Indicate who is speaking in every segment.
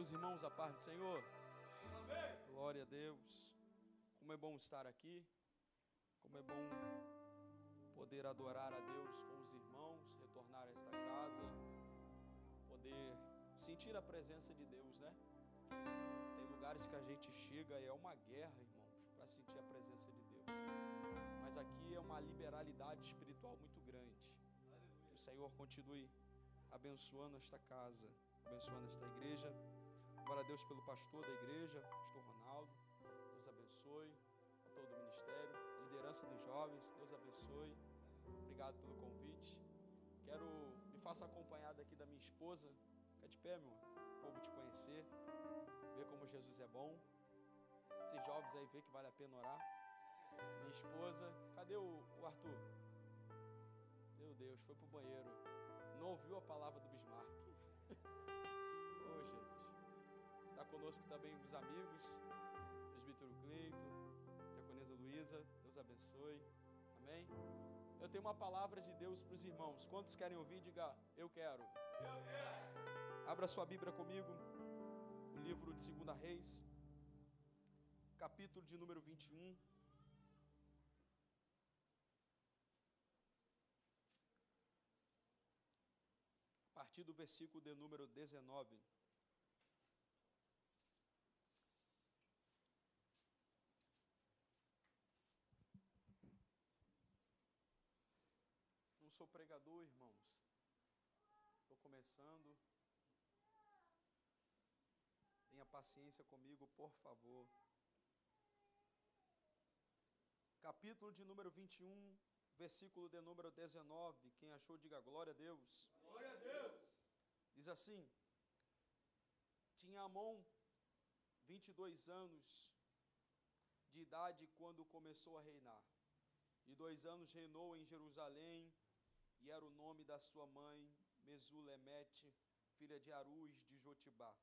Speaker 1: Meus irmãos, a paz do Senhor. Glória a Deus. Como é bom estar aqui. Como é bom poder adorar a Deus com os irmãos, retornar a esta casa, poder sentir a presença de Deus, né? Tem lugares que a gente chega e é uma guerra, irmãos, para sentir a presença de Deus. Mas aqui é uma liberalidade espiritual muito grande. Que o Senhor continue abençoando esta casa, abençoando esta igreja. Glória a Deus pelo pastor da igreja, pastor Ronaldo. Deus abençoe a todo o ministério, liderança dos jovens. Deus abençoe. Obrigado pelo convite. Quero me faça acompanhado aqui da minha esposa. Fica de pé, meu. Povo te conhecer, ver como Jesus é bom. Esses jovens aí ver que vale a pena orar. Minha esposa, cadê o, o Arthur? Meu Deus, foi pro banheiro. Não ouviu a palavra do Bismarck. Conosco também os amigos, presbítero Cleito, diaconesa Luísa, Deus abençoe. Amém? Eu tenho uma palavra de Deus para os irmãos. Quantos querem ouvir? Diga, eu quero. Eu quero. Abra sua Bíblia comigo, o livro de 2 Reis, capítulo de número 21. A partir do versículo de número 19. Não sou pregador, irmãos. Estou começando. Tenha paciência comigo, por favor. Capítulo de número 21, versículo de número 19. Quem achou, diga glória a Deus.
Speaker 2: Glória a Deus.
Speaker 1: Diz assim: Tinha Amon 22 anos de idade quando começou a reinar. E dois anos reinou em Jerusalém, e era o nome da sua mãe, Mesulemete, filha de Aruz de Jotibá.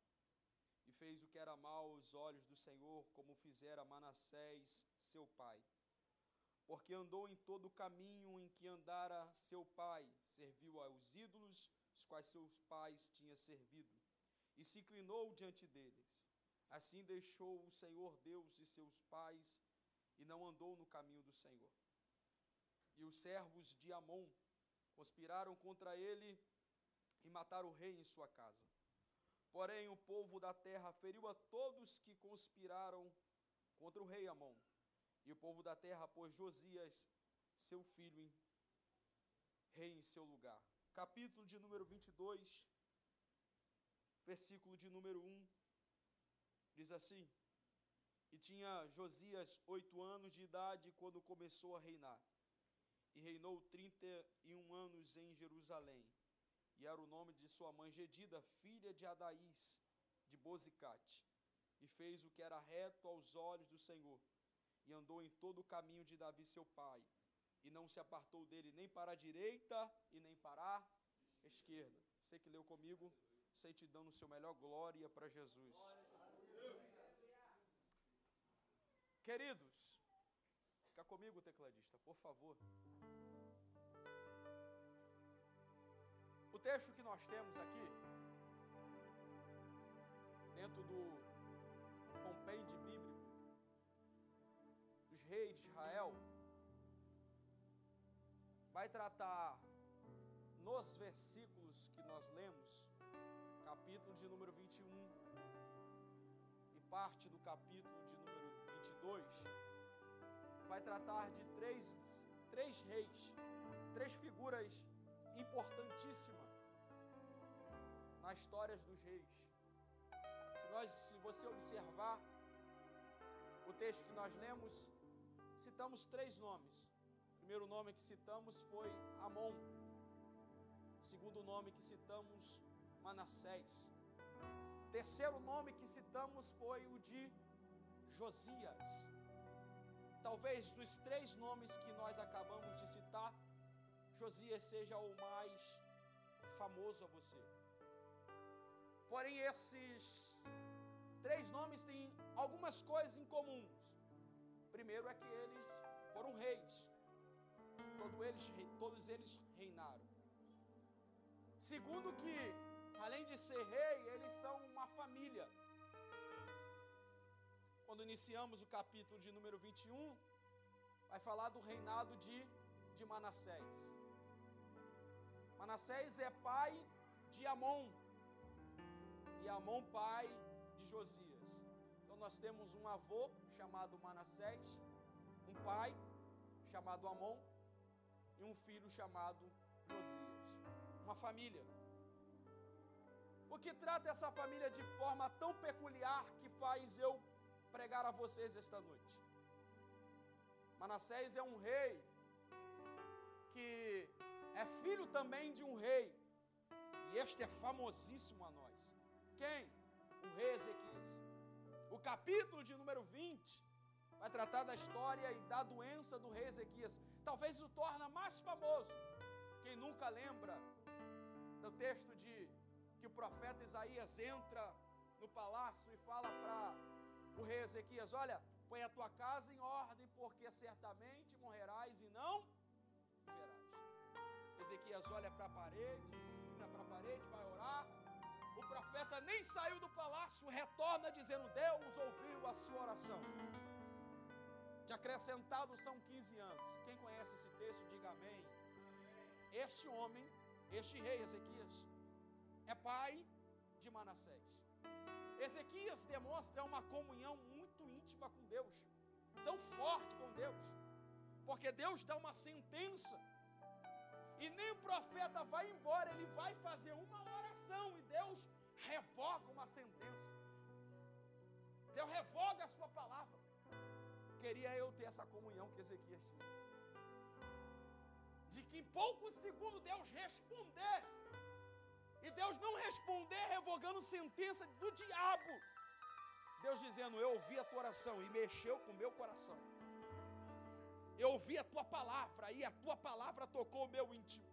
Speaker 1: E fez o que era mal aos olhos do Senhor, como fizera Manassés, seu pai. Porque andou em todo o caminho em que andara seu pai, serviu aos ídolos, os quais seus pais tinham servido, e se inclinou diante deles. Assim deixou o Senhor Deus de seus pais, e não andou no caminho do Senhor. E os servos de Amon, conspiraram contra ele e mataram o rei em sua casa. Porém, o povo da terra feriu a todos que conspiraram contra o rei Amon. E o povo da terra pôs Josias, seu filho, em, rei em seu lugar. Capítulo de número 22, versículo de número 1, diz assim: E tinha Josias oito anos de idade quando começou a reinar e reinou trinta e um anos em Jerusalém. E era o nome de sua mãe Gedida, filha de Adaís, de Bozicate. E fez o que era reto aos olhos do Senhor, e andou em todo o caminho de Davi seu pai, e não se apartou dele nem para a direita e nem para a esquerda. Você que leu comigo, sei te dando o seu melhor glória para Jesus. Queridos, comigo, tecladista, por favor. O texto que nós temos aqui, dentro do compêndio bíblico dos reis de Israel, vai tratar nos versículos que nós lemos, capítulo de número 21 e parte do capítulo de número 22, vai tratar de três, três reis, três figuras importantíssima na história dos reis. Se nós, se você observar o texto que nós lemos, citamos três nomes. O primeiro nome que citamos foi Amon. O segundo nome que citamos Manassés. O terceiro nome que citamos foi o de Josias. Talvez dos três nomes que nós acabamos de citar, Josias seja o mais famoso a você. Porém, esses três nomes têm algumas coisas em comuns. Primeiro é que eles foram reis. Todos eles, todos eles reinaram. Segundo que além de ser rei, eles são uma família. Quando iniciamos o capítulo de número 21, vai falar do reinado de, de Manassés. Manassés é pai de Amon, e Amon pai de Josias. Então nós temos um avô chamado Manassés, um pai chamado Amon e um filho chamado Josias. Uma família. O que trata essa família de forma tão peculiar que faz eu pregar a vocês esta noite. Manassés é um rei que é filho também de um rei, e este é famosíssimo a nós. Quem? O rei Ezequias. O capítulo de número 20 vai tratar da história e da doença do rei Ezequias. Talvez o torna mais famoso. Quem nunca lembra do texto de que o profeta Isaías entra no palácio e fala para o rei Ezequias: Olha, põe a tua casa em ordem, porque certamente morrerás e não verás. Ezequias olha para a parede, inclina para a parede, vai orar. O profeta nem saiu do palácio, retorna dizendo: Deus ouviu a sua oração. De acrescentado são 15 anos. Quem conhece esse texto, diga amém. Este homem, este rei Ezequias, é pai de Manassés. Ezequias demonstra uma comunhão muito íntima com Deus, tão forte com Deus, porque Deus dá uma sentença, e nem o profeta vai embora, ele vai fazer uma oração, e Deus revoga uma sentença. Deus revoga a sua palavra. Queria eu ter essa comunhão que Ezequias tinha. De que em poucos segundos Deus responder e Deus não responder revogando sentença do diabo. Deus dizendo: Eu ouvi a tua oração e mexeu com o meu coração. Eu ouvi a tua palavra e a tua palavra tocou o meu íntimo.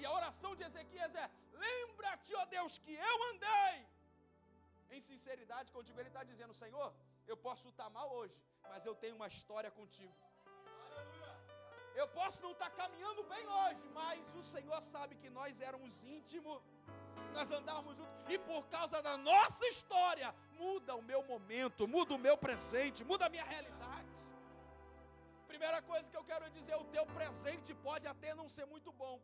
Speaker 1: E a oração de Ezequias é: Lembra-te, ó Deus, que eu andei em sinceridade contigo. Ele está dizendo: Senhor, eu posso estar mal hoje, mas eu tenho uma história contigo. Eu posso não estar caminhando bem hoje, mas o Senhor sabe que nós éramos íntimos, nós andávamos juntos, e por causa da nossa história, muda o meu momento, muda o meu presente, muda a minha realidade. Primeira coisa que eu quero dizer: o teu presente pode até não ser muito bom,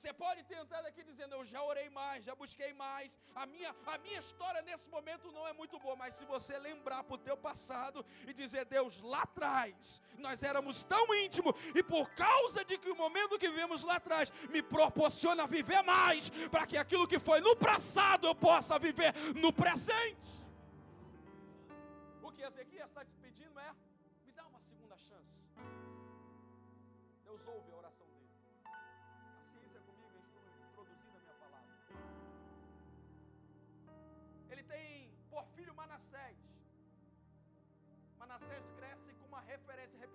Speaker 1: você pode ter entrado aqui dizendo, eu já orei mais, já busquei mais. A minha, a minha história nesse momento não é muito boa, mas se você lembrar para o teu passado e dizer, Deus, lá atrás, nós éramos tão íntimos, e por causa de que o momento que vivemos lá atrás me proporciona viver mais, para que aquilo que foi no passado eu possa viver no presente. O que Ezequias está te pedindo é, me dá uma segunda chance. Deus ouve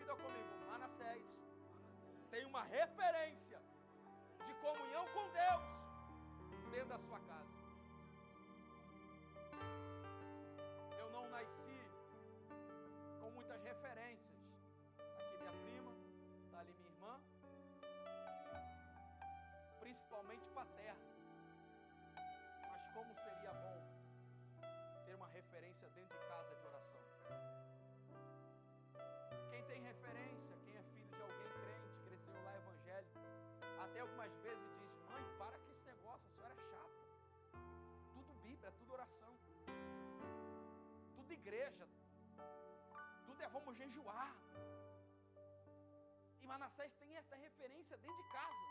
Speaker 1: repita comigo: Manassés tem uma referência de comunhão com Deus dentro da sua casa. Eu não nasci com muitas referências. Tá aqui minha prima, está ali minha irmã, principalmente paterna. Mas como seria bom ter uma referência dentro de casa de igreja, tudo é vamos jejuar. E Manassés tem essa referência dentro de casa.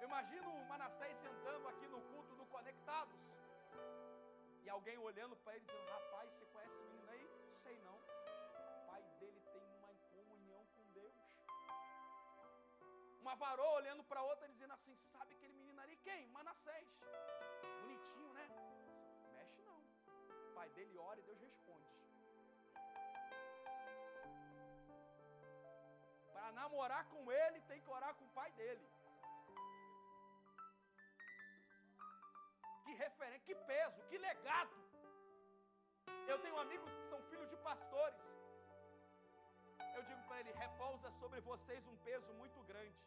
Speaker 1: Eu imagino Manassés sentando aqui no culto do Conectados. E alguém olhando para ele dizendo: Rapaz, você conhece esse menino aí? Sei não. O pai dele tem uma comunhão com Deus. Uma varoa olhando para outra dizendo assim: Sabe aquele menino ali? Quem? Manassés. Bonitinho, né? Pai dele ora e Deus responde. Para namorar com ele, tem que orar com o pai dele. que referência, que peso, que legado. Eu tenho amigos que são filhos de pastores. Eu digo para ele: repousa sobre vocês um peso muito grande.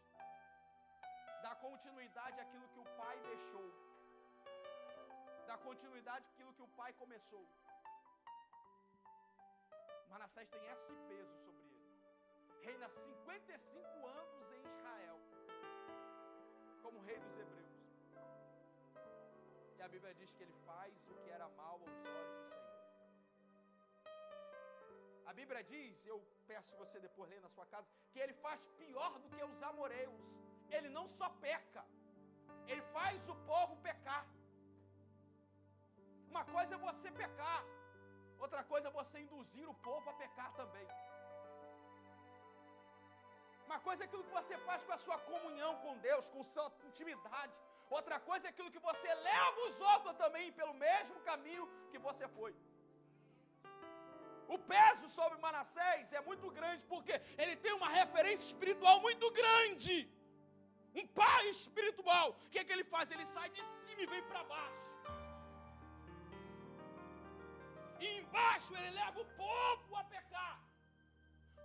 Speaker 1: dá continuidade àquilo que o pai deixou, dá continuidade àquilo que o pai começou. Manassés tem esse peso sobre ele. Reina 55 anos em Israel, como rei dos hebreus. E a Bíblia diz que ele faz o que era mal aos olhos do Senhor. A Bíblia diz, eu peço você depois ler na sua casa, que ele faz pior do que os amoreus. Ele não só peca, ele faz o povo pecar. Uma coisa é você pecar, outra coisa é você induzir o povo a pecar também. Uma coisa é aquilo que você faz com a sua comunhão com Deus, com sua intimidade. Outra coisa é aquilo que você leva os outros também pelo mesmo caminho que você foi. O peso sobre Manassés é muito grande porque ele tem uma referência espiritual muito grande. Um pai espiritual. O que, é que ele faz? Ele sai de cima e vem para baixo. E embaixo ele leva o povo a pecar.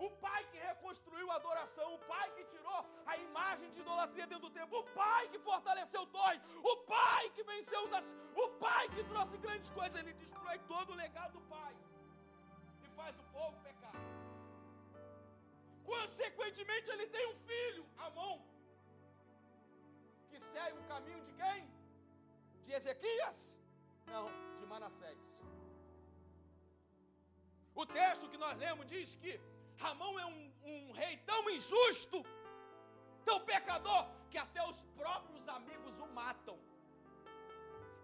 Speaker 1: O pai que reconstruiu a adoração, o pai que tirou a imagem de idolatria dentro do templo, o pai que fortaleceu o torre, o pai que venceu os assassinos, o pai que trouxe grandes coisas, ele destrói todo o legado do pai e faz o povo pecar. Consequentemente, ele tem um filho, Amon, que segue o caminho de quem? De Ezequias? Não, de Manassés. O texto que nós lemos diz que Ramão é um, um rei tão injusto, tão pecador, que até os próprios amigos o matam.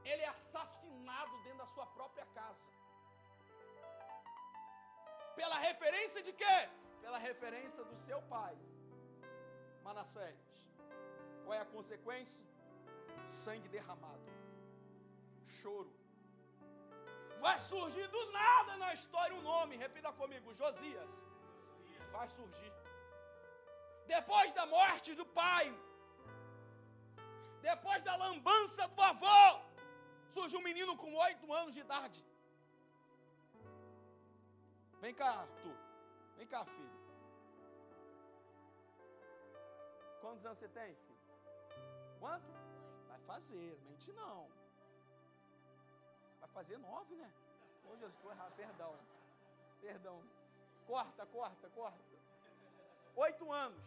Speaker 1: Ele é assassinado dentro da sua própria casa. Pela referência de quê? Pela referência do seu pai, Manassés. Qual é a consequência? Sangue derramado, choro. Vai surgir do nada na história um nome, repita comigo: Josias vai surgir. Depois da morte do pai, depois da lambança do avô, surge um menino com oito anos de idade. Vem cá, Arthur. Vem cá, filho. Quantos anos você tem, filho? Quanto? Vai fazer, mente não. Fazer nove, né? Ô Jesus, estou errado, perdão. Perdão. Corta, corta, corta. Oito anos.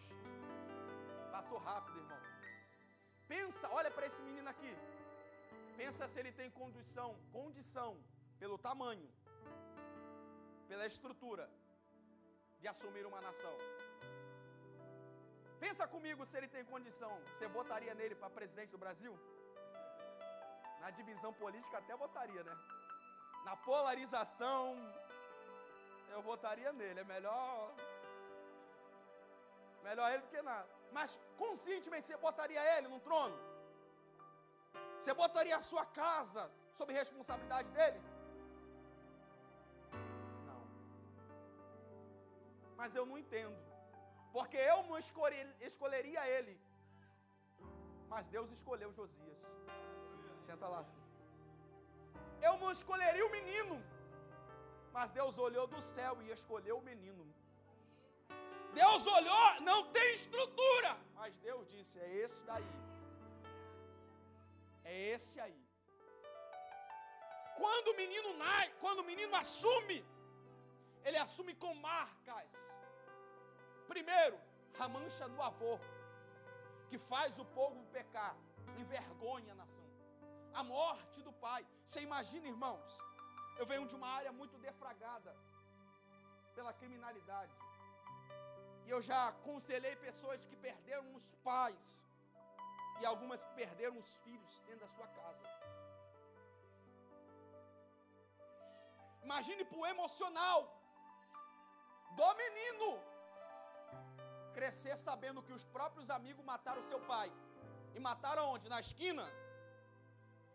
Speaker 1: Passou rápido, irmão. Pensa, olha para esse menino aqui. Pensa se ele tem condição, condição, pelo tamanho, pela estrutura, de assumir uma nação. Pensa comigo se ele tem condição. Você votaria nele para presidente do Brasil? Na divisão política até votaria, né? Na polarização, eu votaria nele. É melhor. Melhor ele do que nada. Mas conscientemente você botaria ele no trono? Você botaria a sua casa sob responsabilidade dele? Não. Mas eu não entendo. Porque eu não escolheria ele. Mas Deus escolheu Josias. Senta lá. Eu não escolheria o menino. Mas Deus olhou do céu e escolheu o menino. Deus olhou, não tem estrutura. Mas Deus disse: é esse daí. É esse aí. Quando o menino nasce, quando o menino assume, ele assume com marcas. Primeiro, a mancha do avô, que faz o povo pecar, envergonha a nação. A morte do pai. Você imagina, irmãos, eu venho de uma área muito defragada pela criminalidade. E eu já aconselhei pessoas que perderam os pais e algumas que perderam os filhos dentro da sua casa. Imagine para o emocional do menino crescer sabendo que os próprios amigos mataram seu pai. E mataram onde? Na esquina?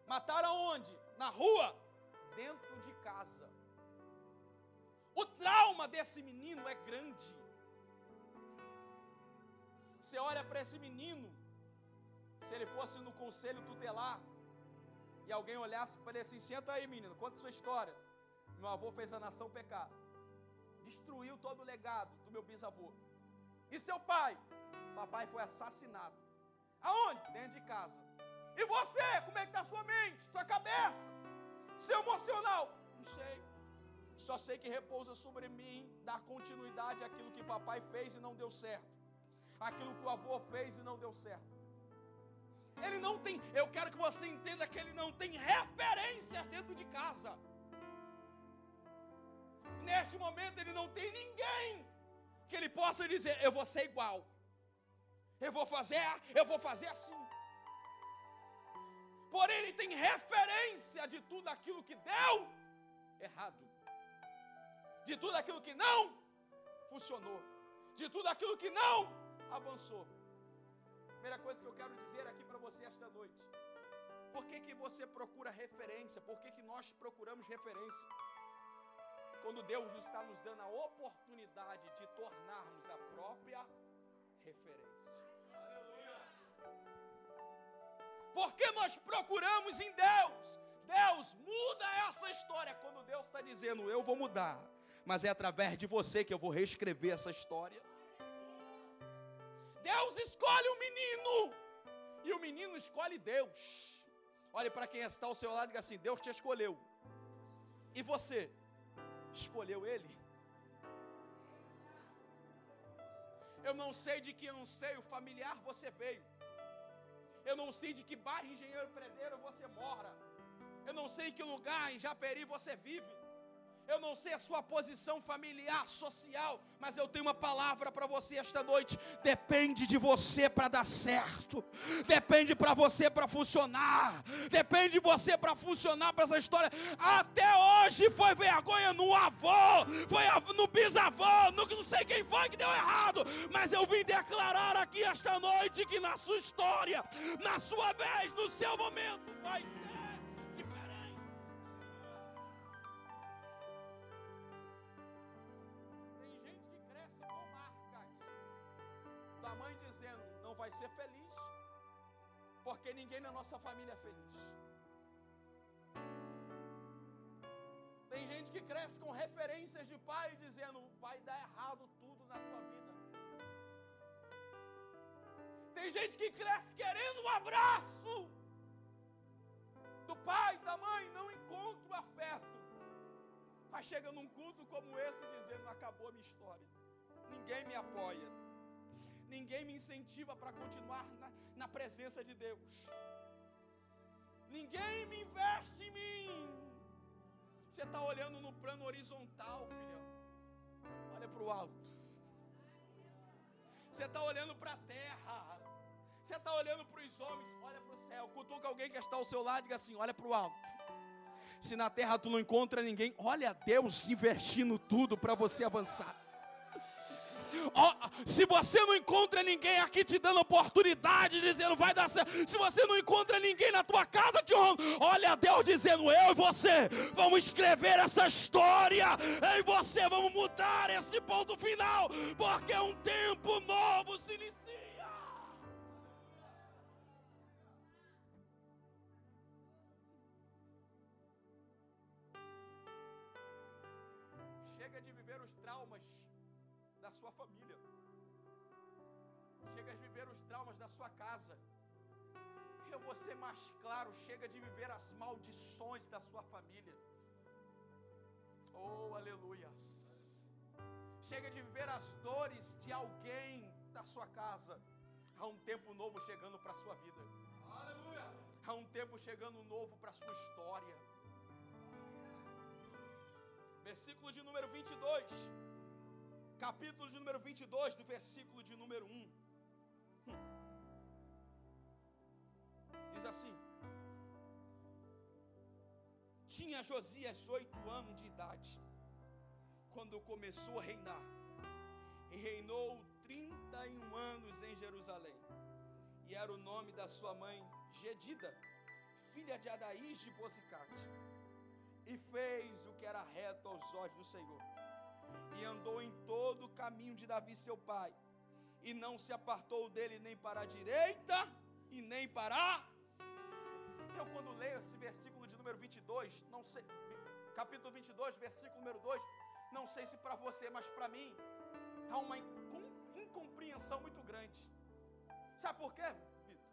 Speaker 1: Mataram onde? Na rua? dentro de casa. O trauma desse menino é grande. Você olha para esse menino, se ele fosse no conselho tutelar, e alguém olhasse para ele assim: senta aí, menino, conta sua história. Meu avô fez a nação pecar, destruiu todo o legado do meu bisavô. E seu pai? Papai foi assassinado. Aonde? Dentro de casa. E você, como é que está sua mente, sua cabeça, seu emocional? Não sei. Só sei que repousa sobre mim, dar continuidade àquilo que papai fez e não deu certo. Aquilo que o avô fez e não deu certo. Ele não tem, eu quero que você entenda que ele não tem referências dentro de casa. Neste momento ele não tem ninguém que ele possa dizer, eu vou ser igual. Eu vou fazer, eu vou fazer assim. Porém, ele tem referência de tudo aquilo que deu errado, de tudo aquilo que não funcionou, de tudo aquilo que não avançou. Primeira coisa que eu quero dizer aqui para você esta noite: por que, que você procura referência? Por que, que nós procuramos referência? Quando Deus está nos dando a oportunidade de tornarmos a própria referência. Porque nós procuramos em Deus. Deus muda essa história. Quando Deus está dizendo, eu vou mudar, mas é através de você que eu vou reescrever essa história. Deus escolhe o menino, e o menino escolhe Deus. Olhe para quem está ao seu lado e diga assim: Deus te escolheu, e você escolheu Ele. Eu não sei de que anseio familiar você veio. Eu não sei de que bairro engenheiro predeiro você mora. Eu não sei em que lugar em Japeri você vive. Eu não sei a sua posição familiar, social, mas eu tenho uma palavra para você esta noite. Depende de você para dar certo. Depende para você para funcionar. Depende de você para funcionar para essa história. Até hoje foi vergonha no avô, foi no bisavô, no não sei quem foi que deu errado, mas eu vim declarar aqui esta noite que na sua história, na sua vez, no seu momento vai ser porque ninguém na nossa família é feliz. Tem gente que cresce com referências de pai dizendo: vai dar errado tudo na tua vida. Tem gente que cresce querendo um abraço do pai, da mãe, não encontra afeto. Mas chega num culto como esse dizendo: acabou a minha história, ninguém me apoia ninguém me incentiva para continuar na, na presença de Deus. Ninguém me investe em mim. Você está olhando no plano horizontal, filhão. Olha para o alto. Você está olhando para a terra. Você está olhando para os homens. Olha para o céu. Cutuca alguém que está ao seu lado e diga assim: olha para o alto. Se na terra tu não encontra ninguém, olha Deus investindo tudo para você avançar. Se você não encontra ninguém aqui te dando oportunidade, dizendo vai dar certo, se você não encontra ninguém na tua casa te honrando, olha Deus dizendo eu e você vamos escrever essa história, eu e você vamos mudar esse ponto final, porque um tempo novo se inicia. Sua casa. Eu vou ser mais claro, chega de viver as maldições da sua família. Oh, aleluia. Chega de viver as dores de alguém da sua casa. Há um tempo novo chegando para a sua vida. Aleluia. Há um tempo chegando novo para a sua história. Versículo de número 22 capítulo de número 22, do versículo de número 1. Diz assim: Tinha Josias oito anos de idade, quando começou a reinar, e reinou 31 anos em Jerusalém, e era o nome da sua mãe Gedida, filha de Adaís de Bozicate, e fez o que era reto aos olhos do Senhor e andou em todo o caminho de Davi, seu pai, e não se apartou dele nem para a direita e nem para a Eu, quando leio esse versículo de número 22, não sei, capítulo 22, versículo número 2, não sei se para você, mas para mim, há uma incompreensão muito grande. Sabe por quê, Vitor?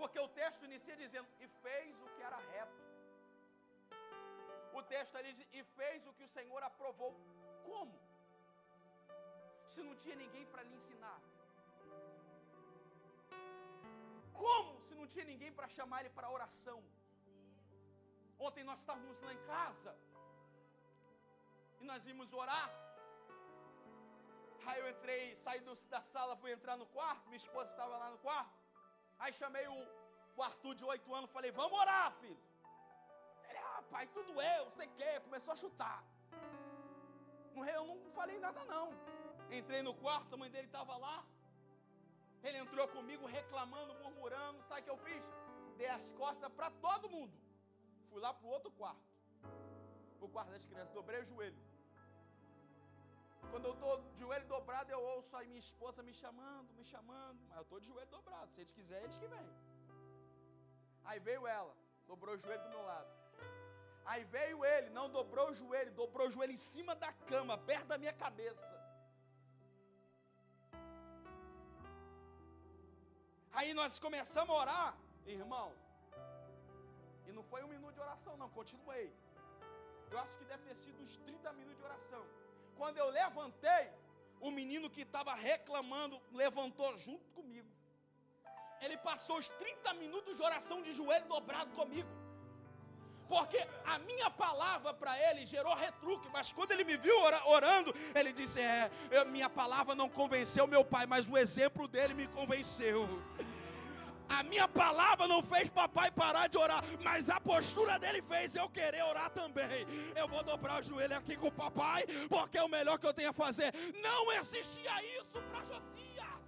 Speaker 1: Porque o texto inicia dizendo: e fez o que era reto. O texto ali diz: e fez o que o Senhor aprovou. Como? Se não tinha ninguém para lhe ensinar. Como se não tinha ninguém para chamar ele para oração? Ontem nós estávamos lá em casa e nós íamos orar. Aí eu entrei, saí do, da sala, fui entrar no quarto, minha esposa estava lá no quarto. Aí chamei o, o Arthur de oito anos, falei, vamos orar, filho. Ele, ah, pai, tudo eu, sei que, começou a chutar. Eu não falei nada não. Entrei no quarto, a mãe dele estava lá. Ele entrou comigo reclamando, murmurando. Sabe o que eu fiz? Dei as costas para todo mundo. Fui lá para o outro quarto. O quarto das crianças. Dobrei o joelho. Quando eu estou de joelho dobrado, eu ouço aí minha esposa me chamando, me chamando. Mas eu estou de joelho dobrado. Se eles quiserem, eles que vêm. Aí veio ela, dobrou o joelho do meu lado. Aí veio ele, não dobrou o joelho, dobrou o joelho em cima da cama, perto da minha cabeça. Aí nós começamos a orar, irmão. E não foi um minuto de oração, não, continuei. Eu acho que deve ter sido uns 30 minutos de oração. Quando eu levantei, o menino que estava reclamando levantou junto comigo. Ele passou os 30 minutos de oração de joelho dobrado comigo. Porque a minha palavra para ele gerou retruque, mas quando ele me viu orando, ele disse: É, minha palavra não convenceu meu pai, mas o exemplo dele me convenceu. A minha palavra não fez papai parar de orar, mas a postura dele fez eu querer orar também. Eu vou dobrar o joelho aqui com o papai, porque é o melhor que eu tenho a fazer. Não existia isso para Josias.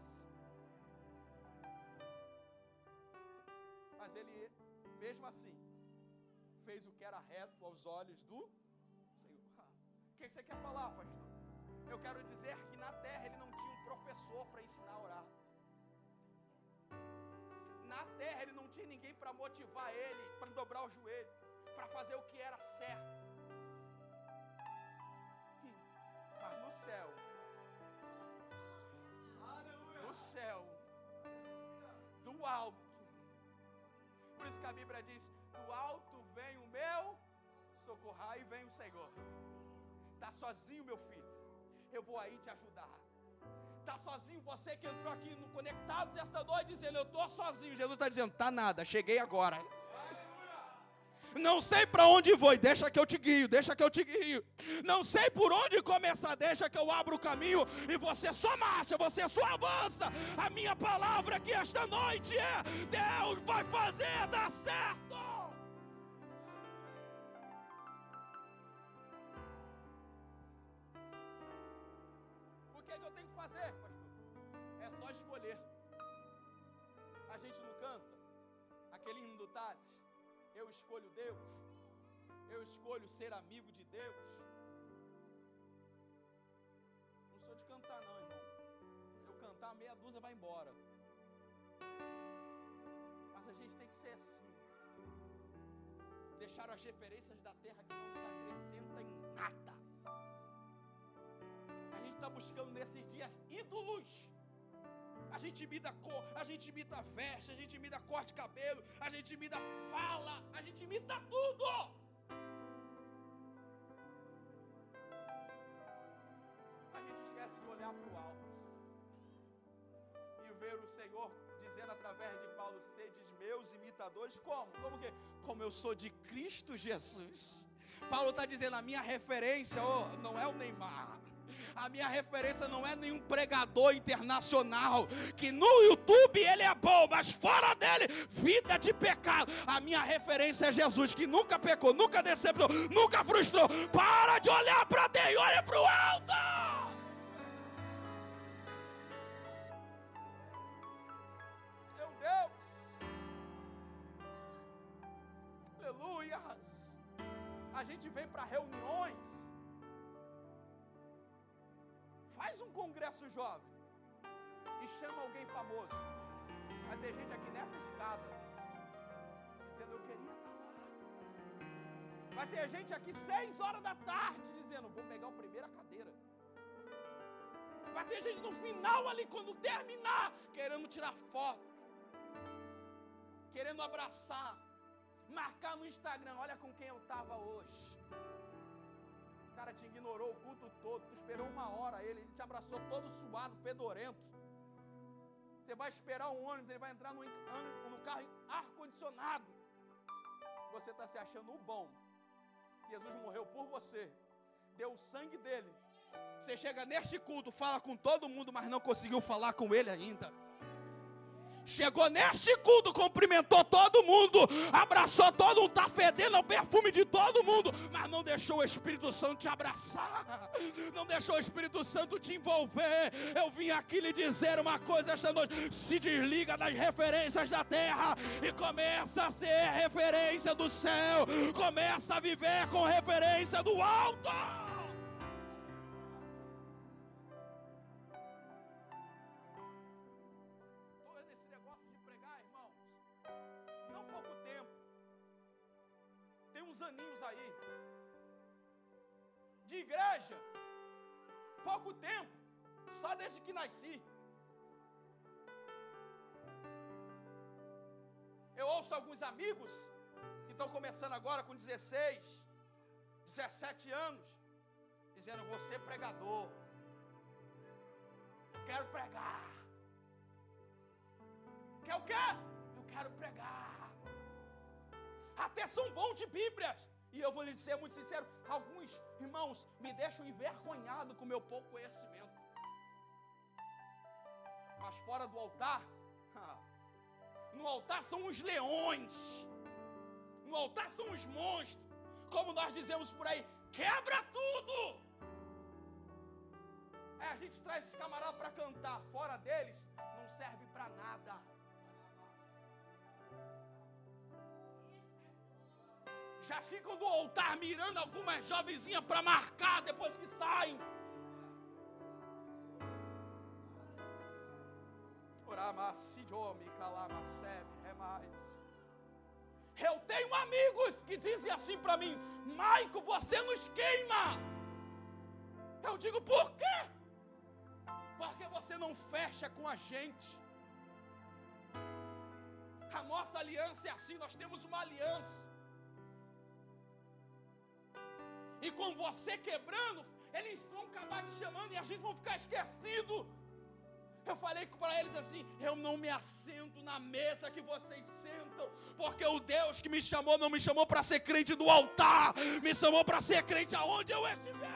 Speaker 1: Mas ele, mesmo assim, aos olhos do Senhor. O que você quer falar, pastor? Eu quero dizer que na terra ele não tinha um professor para ensinar a orar na terra ele não tinha ninguém para motivar ele, para dobrar o joelho, para fazer o que era certo. Mas no céu, no céu, do alto, por isso que a Bíblia diz: socorrar e vem o Senhor. Está sozinho, meu filho, eu vou aí te ajudar. Está sozinho, você que entrou aqui no Conectados esta noite dizendo, eu estou sozinho. Jesus está dizendo, tá nada, cheguei agora. Não sei para onde vou, deixa que eu te guio, deixa que eu te guio. Não sei por onde começar, deixa que eu abro o caminho e você só marcha, você só avança. A minha palavra aqui esta noite é: Deus vai fazer dar certo. Escolho Deus, eu escolho ser amigo de Deus. Não sou de cantar, não, irmão. Se eu cantar, meia dúzia vai embora. Mas a gente tem que ser assim. Deixar as referências da terra que não nos acrescenta em nada. A gente está buscando nesses dias ídolos a gente imita cor, a gente imita veste, a gente imita corte de cabelo, a gente imita fala, a gente imita tudo. A gente esquece de olhar para o alto e ver o Senhor dizendo através de Paulo: sedes meus imitadores, como? Como que? Como eu sou de Cristo Jesus. Paulo está dizendo: a minha referência oh, não é o Neymar, a minha referência não é nenhum pregador internacional, que no YouTube ele é bom, mas fora dele, vida de pecado. A minha referência é Jesus, que nunca pecou, nunca decepcionou, nunca frustrou. Para de olhar para Deus olha para o alto. Meu Deus. Aleluia. A gente vem para reuniões congresso jovem e chama alguém famoso. Vai ter gente aqui nessa escada dizendo: Eu queria estar lá. Vai ter gente aqui seis horas da tarde dizendo: Vou pegar a primeira cadeira. Vai ter gente no final ali, quando terminar, querendo tirar foto. querendo abraçar, marcar no Instagram, olha com quem eu estava hoje. Cara te ignorou o culto todo, tu esperou uma hora ele, ele te abraçou todo suado, fedorento. Você vai esperar um ônibus, ele vai entrar no, no carro ar-condicionado. Você está se achando o bom. Jesus morreu por você, deu o sangue dele. Você chega neste culto, fala com todo mundo, mas não conseguiu falar com ele ainda. Chegou neste culto, cumprimentou todo mundo, abraçou todo mundo, está fedendo o perfume de todo mundo, mas não deixou o Espírito Santo te abraçar, não deixou o Espírito Santo te envolver. Eu vim aqui lhe dizer uma coisa esta noite: se desliga das referências da terra e começa a ser referência do céu, começa a viver com referência do alto. Igreja, pouco tempo, só desde que nasci. Eu ouço alguns amigos que estão começando agora com 16, 17 anos, dizendo: Você é pregador, eu quero pregar. Quer o quê? Eu quero pregar até são bons de Bíblias. E eu vou lhe dizer muito sincero: alguns irmãos me deixam envergonhado com meu pouco conhecimento. Mas fora do altar, no altar são os leões, no altar são os monstros, como nós dizemos por aí: quebra tudo. É, a gente traz esses camaradas para cantar, fora deles não serve para nada. Já ficam do altar mirando algumas jovenzinhas para marcar depois que saem. Eu tenho amigos que dizem assim para mim: Maico, você nos queima. Eu digo, por quê? Porque você não fecha com a gente. A nossa aliança é assim, nós temos uma aliança. E com você quebrando, eles vão acabar te chamando e a gente vai ficar esquecido. Eu falei para eles assim: eu não me assento na mesa que vocês sentam, porque o Deus que me chamou não me chamou para ser crente do altar, me chamou para ser crente aonde eu estiver.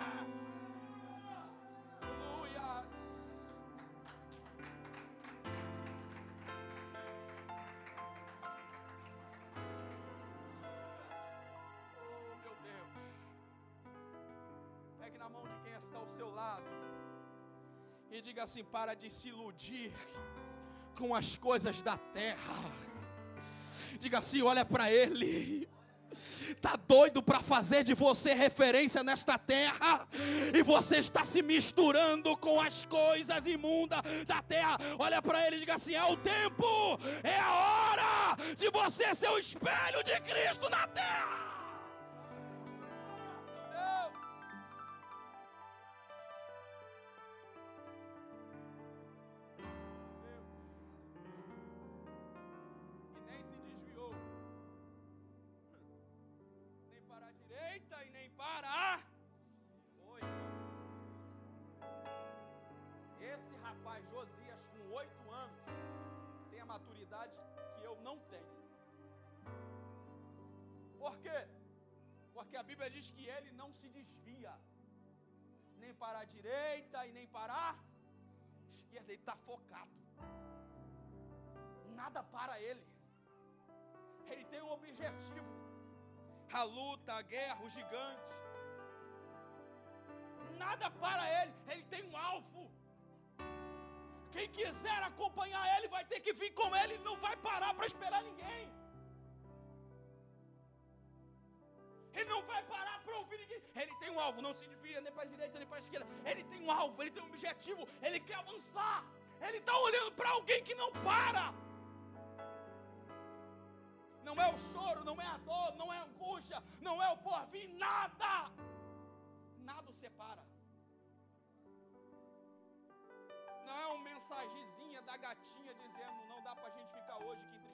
Speaker 1: Assim: para de se iludir com as coisas da terra. Diga assim: olha para Ele. Está doido para fazer de você referência nesta terra, e você está se misturando com as coisas imundas da terra. Olha para ele e diga assim: é o tempo, é a hora de você ser o espelho de Cristo na terra. Bíblia diz que ele não se desvia, nem para a direita e nem para a esquerda, ele está focado, nada para ele, ele tem um objetivo, a luta, a guerra, o gigante, nada para ele, ele tem um alvo. Quem quiser acompanhar ele vai ter que vir com ele, ele não vai parar para esperar ninguém. Ele não vai parar para ouvir ninguém. Ele tem um alvo, não se desvia nem para a direita nem para a esquerda. Ele tem um alvo, ele tem um objetivo, ele quer avançar. Ele está olhando para alguém que não para. Não é o choro, não é a dor, não é a angústia, não é o porvir, nada. Nada o separa. Não é uma mensagenzinha da gatinha dizendo não dá para a gente ficar hoje que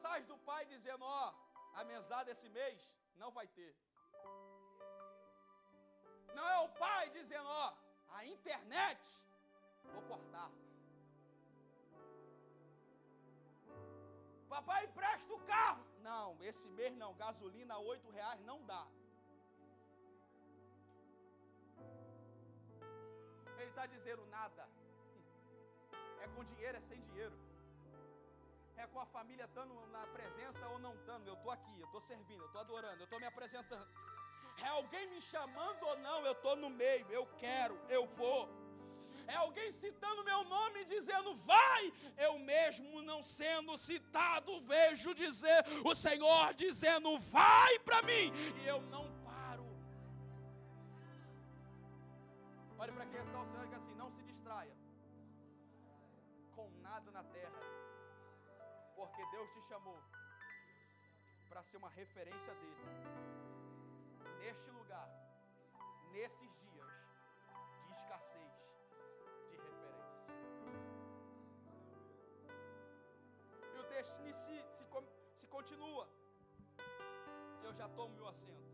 Speaker 1: mensagem do pai dizendo: Ó, a mesada esse mês não vai ter. Não é o pai dizendo: Ó, a internet vou cortar. Papai, empresta o carro. Não, esse mês não, gasolina oito reais não dá. Ele está dizendo nada. É com dinheiro, é sem dinheiro. É com a família estando na presença ou não estando. Eu estou aqui, eu estou servindo, eu estou adorando, eu estou me apresentando. É alguém me chamando ou não, eu estou no meio, eu quero, eu vou. É alguém citando meu nome dizendo, vai. Eu mesmo não sendo citado, vejo dizer o Senhor dizendo, vai para mim. E eu não Deus te chamou para ser uma referência dele neste lugar, nesses dias de escassez de referência. E o texto se, se, se continua. Eu já tomo meu assento.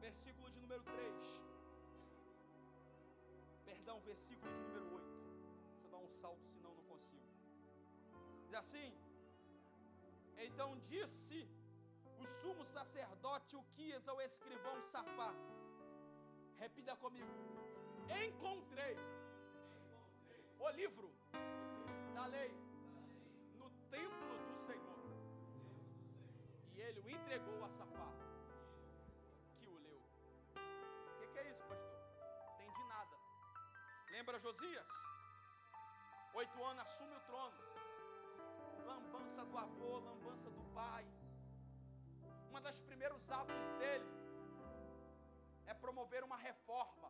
Speaker 1: Versículo de número 3. Perdão, versículo de número 8. Deixa eu dar um salto, senão não consigo. Assim: Então disse o sumo sacerdote Uquias ao escrivão Safá. Repita comigo. Encontrei, encontrei o livro da lei no templo do Senhor. E ele o entregou a Safá, que o leu. O que, que é isso, pastor? Entendi nada. Lembra Josias? Oito anos assume o trono. Lambança do avô, lambança do pai uma das primeiros atos dele é promover uma reforma.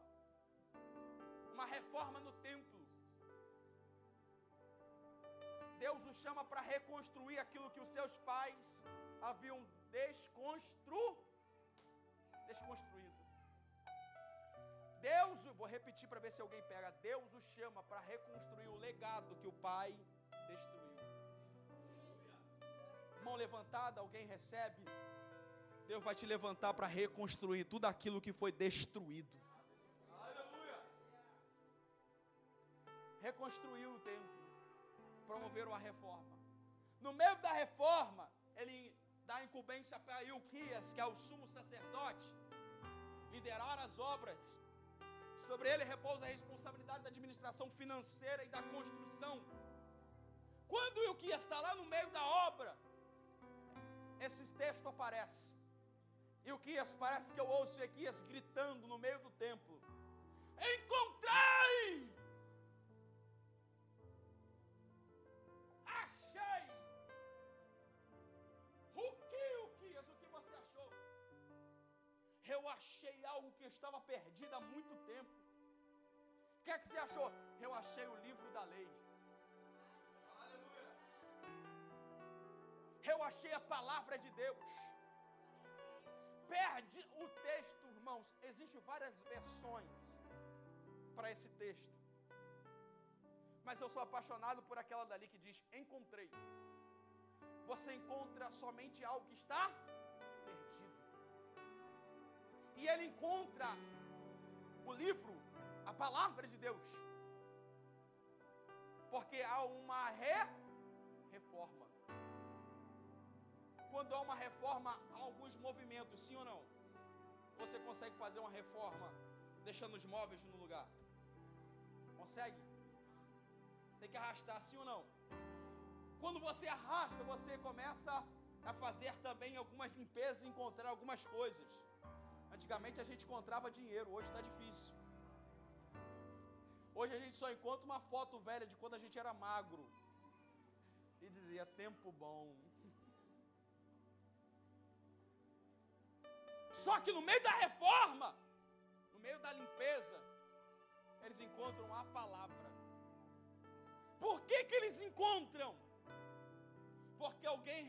Speaker 1: Uma reforma no templo. Deus o chama para reconstruir aquilo que os seus pais haviam desconstru... desconstruído. Deus, vou repetir para ver se alguém pega. Deus o chama para reconstruir o legado que o pai destruiu. Mão levantada, alguém recebe. Deus vai te levantar para reconstruir tudo aquilo que foi destruído. Aleluia. Reconstruir o templo, promover uma reforma. No meio da reforma, ele dá incumbência para Ilquias, que é o sumo sacerdote, liderar as obras. Sobre ele repousa a responsabilidade da administração financeira e da construção. Quando Ilquias está lá no meio da obra, esses textos aparecem. E o Quias, parece que eu ouço Equias gritando no meio do templo: Encontrei! Achei! O que, o Quias, o que você achou? Eu achei algo que estava perdido há muito tempo. O que é que você achou? Eu achei o livro da lei. Eu achei a palavra de Deus perde o texto, irmãos. Existem várias versões para esse texto. Mas eu sou apaixonado por aquela dali que diz: Encontrei. Você encontra somente algo que está perdido. E ele encontra o livro, a palavra de Deus. Porque há uma re quando há uma reforma, há alguns movimentos, sim ou não? Você consegue fazer uma reforma deixando os móveis no lugar? Consegue? Tem que arrastar, sim ou não? Quando você arrasta, você começa a fazer também algumas limpezas, encontrar algumas coisas. Antigamente a gente encontrava dinheiro, hoje está difícil. Hoje a gente só encontra uma foto velha de quando a gente era magro. E dizia, tempo bom. Só que no meio da reforma, no meio da limpeza, eles encontram a palavra. Por que, que eles encontram? Porque alguém,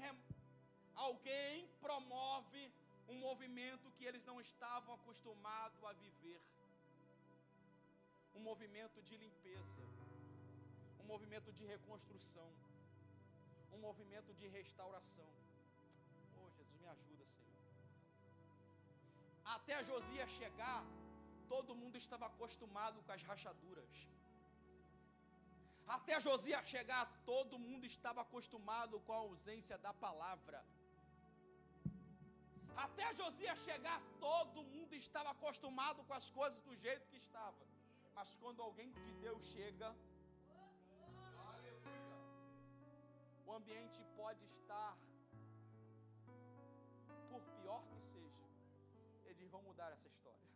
Speaker 1: alguém promove um movimento que eles não estavam acostumados a viver. Um movimento de limpeza, um movimento de reconstrução, um movimento de restauração. Oh, Jesus, me ajuda, Senhor. Até Josias chegar, todo mundo estava acostumado com as rachaduras. Até Josias chegar, todo mundo estava acostumado com a ausência da palavra. Até Josias chegar, todo mundo estava acostumado com as coisas do jeito que estava. Mas quando alguém de Deus chega, o ambiente pode estar, por pior que seja, eles vão mudar essa história.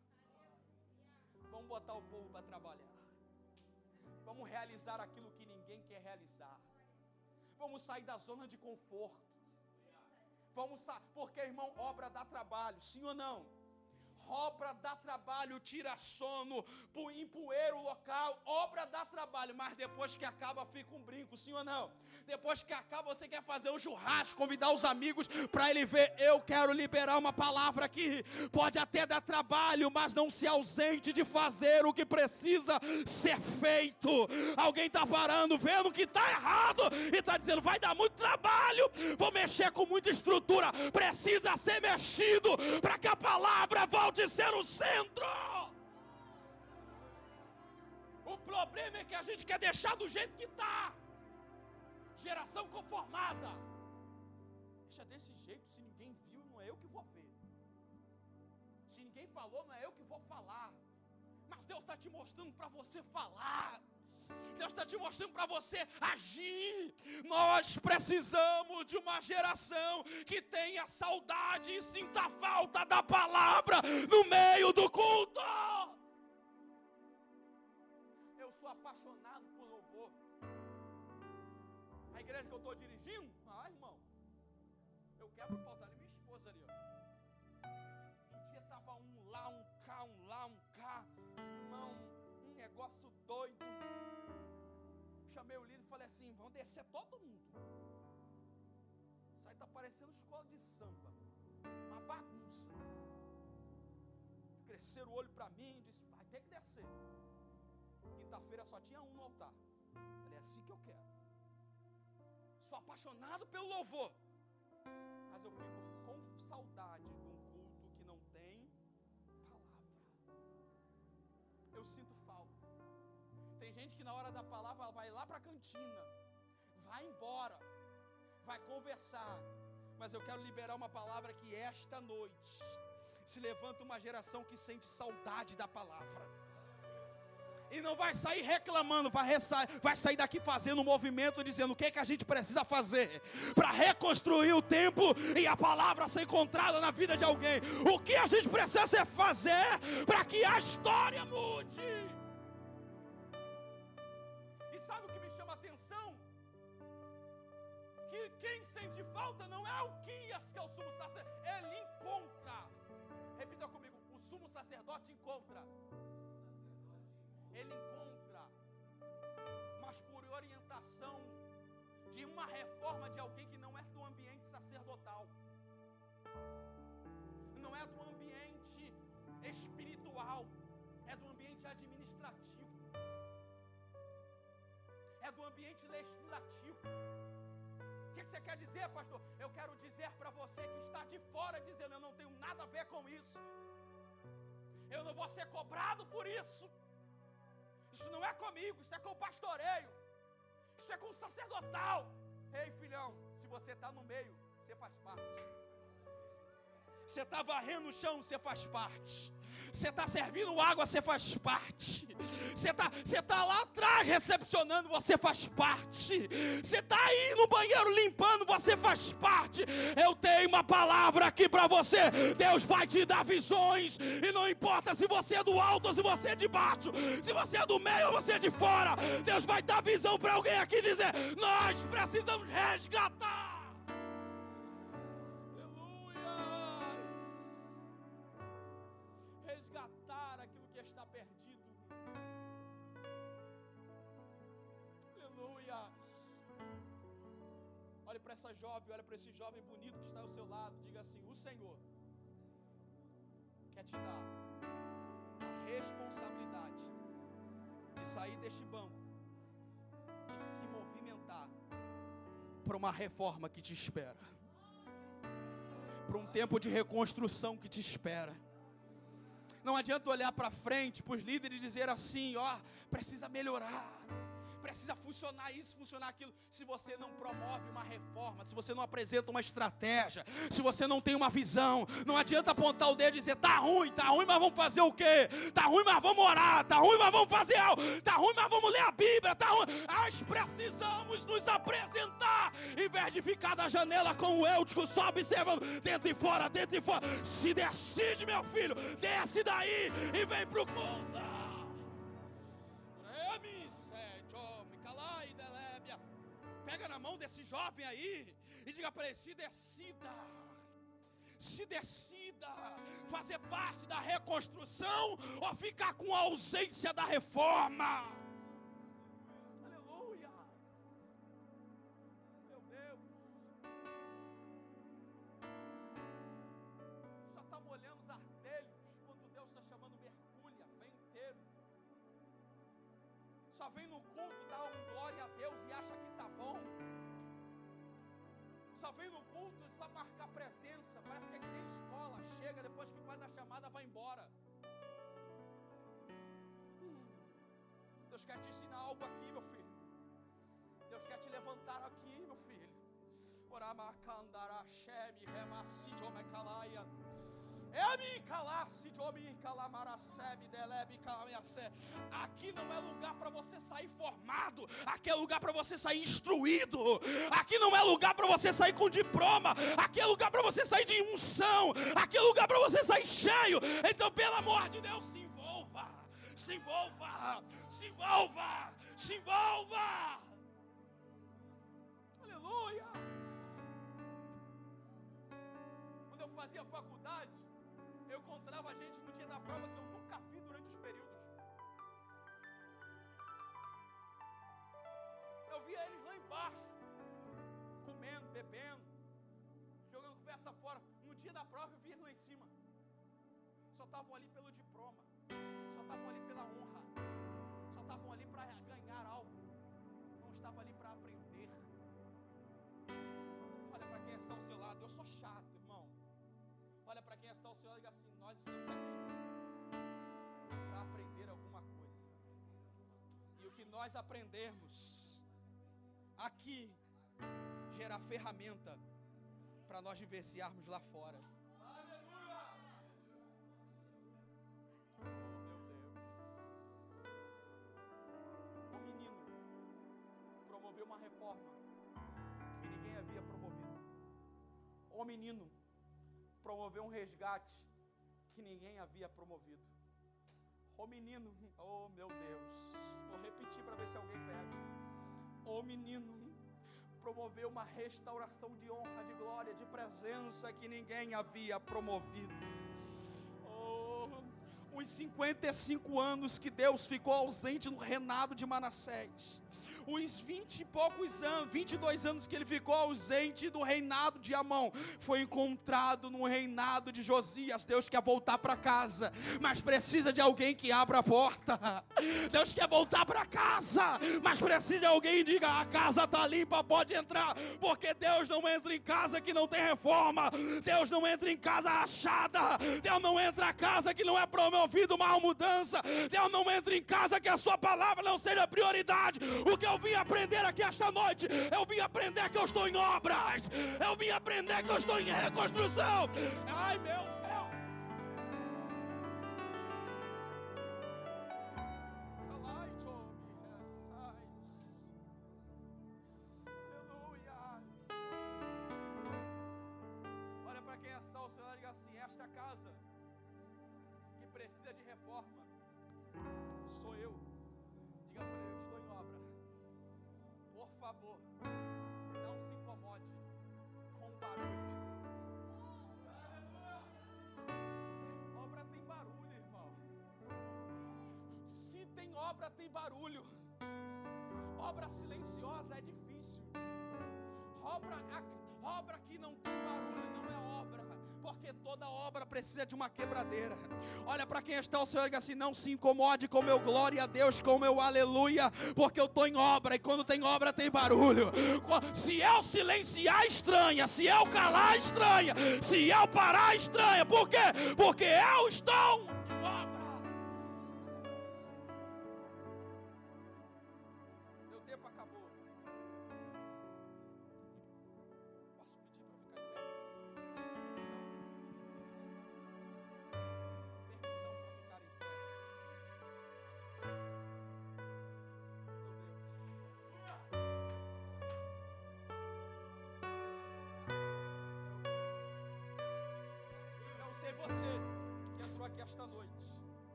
Speaker 1: Vamos botar o povo para trabalhar. Vamos realizar aquilo que ninguém quer realizar. Vamos sair da zona de conforto. Vamos sair, porque irmão, obra dá trabalho, sim ou não? obra dá trabalho, tira sono, empoeira o local, obra dá trabalho, mas depois que acaba fica um brinco, sim ou não? Depois que acaba você quer fazer um churrasco, convidar os amigos para ele ver, eu quero liberar uma palavra aqui, pode até dar trabalho, mas não se ausente de fazer o que precisa ser feito. Alguém está parando, vendo que está errado e está dizendo, vai dar muito trabalho, vou mexer com muita estrutura, precisa ser mexido para que a palavra volte pode ser o centro. O problema é que a gente quer deixar do jeito que está. Geração conformada. Deixa desse jeito, se ninguém viu, não é eu que vou ver. Se ninguém falou, não é eu que vou falar. Mas Deus está te mostrando para você falar. Deus está te mostrando para você agir. Nós precisamos de uma geração que tenha saudade e sinta falta da palavra no meio do culto. Igreja que eu estou dirigindo, ah, irmão, eu quebro o pau, tá ali minha esposa ali, ó. Um dia estava um lá, um cá, um lá, um cá, irmão, um negócio doido chamei o líder e falei assim: vão descer todo mundo. Isso aí está parecendo escola de samba. Uma bagunça. Cresceram o olho para mim disse: vai ter que descer. Quinta-feira só tinha um no altar. Falei: é assim que eu quero. Sou apaixonado pelo louvor. Mas eu fico com saudade de um culto que não tem palavra. Eu sinto falta. Tem gente que na hora da palavra vai lá para a cantina, vai embora, vai conversar. Mas eu quero liberar uma palavra que esta noite se levanta uma geração que sente saudade da palavra. E não vai sair reclamando, vai, sair daqui fazendo um movimento dizendo o que, é que a gente precisa fazer para reconstruir o tempo e a palavra ser encontrada na vida de alguém. O que a gente precisa fazer para que a história mude. que quem sente falta não é o Quias, que é o sumo sacerdote, ele encontra. Repita comigo: o sumo sacerdote encontra. Uma reforma de alguém que não é do ambiente sacerdotal, não é do ambiente espiritual, é do ambiente administrativo, é do ambiente legislativo. O que você quer dizer, pastor? Eu quero dizer para você que está de fora, dizendo: Eu não tenho nada a ver com isso, eu não vou ser cobrado por isso. Isso não é comigo, isso é com o pastoreio, isso é com o sacerdotal. Ei, filhão, se você está no meio, você faz parte. Você está varrendo o chão, você faz parte. Você está servindo água, você faz parte. Você está você tá lá atrás recepcionando, você faz parte. Você está aí no banheiro limpando, você faz parte. Eu tenho uma palavra aqui para você. Deus vai te dar visões. E não importa se você é do alto ou se você é de baixo. Se você é do meio ou você é de fora. Deus vai dar visão para alguém aqui dizer: Nós precisamos resgatar. Jovem, olhe para esse jovem bonito que está ao seu lado. Diga assim: O Senhor quer te dar a responsabilidade de sair deste banco e se movimentar para uma reforma que te espera, para um tempo de reconstrução que te espera. Não adianta olhar para frente para os líderes e dizer assim: ó, precisa melhorar precisa funcionar isso, funcionar aquilo. Se você não promove uma reforma, se você não apresenta uma estratégia, se você não tem uma visão, não adianta apontar o dedo e dizer: tá ruim, tá ruim, mas vamos fazer o quê? Tá ruim, mas vamos orar, tá ruim, mas vamos fazer algo, tá ruim, mas vamos ler a Bíblia, tá ruim. Nós precisamos nos apresentar, em vez de ficar na janela com o Eutico só observando, dentro e fora, dentro e fora. Se decide, meu filho, desce daí e vem pro culto. Jovem aí e diga para ele: se decida, se decida fazer parte da reconstrução ou ficar com a ausência da reforma. Chamada, vai embora. Hum. Deus quer te ensinar algo aqui, meu filho. Deus quer te levantar aqui, meu filho. Oramakandarashemi remasidomekalaia. Aqui não é lugar para você sair formado, aqui é lugar para você sair instruído, aqui não é lugar para você sair com diploma, aqui é lugar para você sair de unção, aqui é lugar para você sair cheio. Então, pelo amor de Deus, se envolva, se envolva, se envolva, se envolva. Aleluia. Quando eu fazia faculdade, encontrava gente no dia da prova que eu nunca vi durante os períodos. Eu via eles lá embaixo, comendo, bebendo, jogando conversa fora. No dia da prova eu via eles lá em cima. Só estavam ali pelo diploma, nós aprendermos aqui gera ferramenta para nós vivenciarmos lá fora. Oh, meu Deus. O menino promoveu uma reforma que ninguém havia promovido. O menino promoveu um resgate que ninguém havia promovido. O menino, oh meu Deus, vou repetir para ver se alguém pega. O menino promoveu uma restauração de honra, de glória, de presença que ninguém havia promovido. Os 55 anos que Deus ficou ausente no reinado de Manassés os 20 e poucos anos, 22 anos que ele ficou ausente do reinado de Amão, foi encontrado no reinado de Josias. Deus quer voltar para casa, mas precisa de alguém que abra a porta. Deus quer voltar para casa, mas precisa de alguém que diga: a casa está limpa, pode entrar, porque Deus não entra em casa que não tem reforma, Deus não entra em casa rachada, Deus não entra em casa que não é promovido uma mudança, Deus não entra em casa que a sua palavra não seja prioridade. O que eu vim aprender aqui esta noite. Eu vim aprender que eu estou em obras. Eu vim aprender que eu estou em reconstrução. Ai, meu Deus. Tem barulho. Obra silenciosa é difícil. Obra, obra que não tem barulho não é obra, porque toda obra precisa de uma quebradeira. Olha para quem está ao Senhor e assim: não se incomode com meu glória a Deus, com meu aleluia, porque eu estou em obra e quando tem obra tem barulho. Se eu silenciar, estranha. Se eu calar, estranha. Se eu parar, estranha. Por quê? Porque eu estou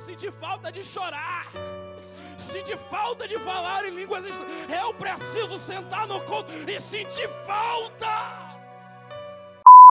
Speaker 1: sentir falta de chorar. Sentir falta de falar em línguas estranhas. Eu preciso sentar no culto e sentir falta.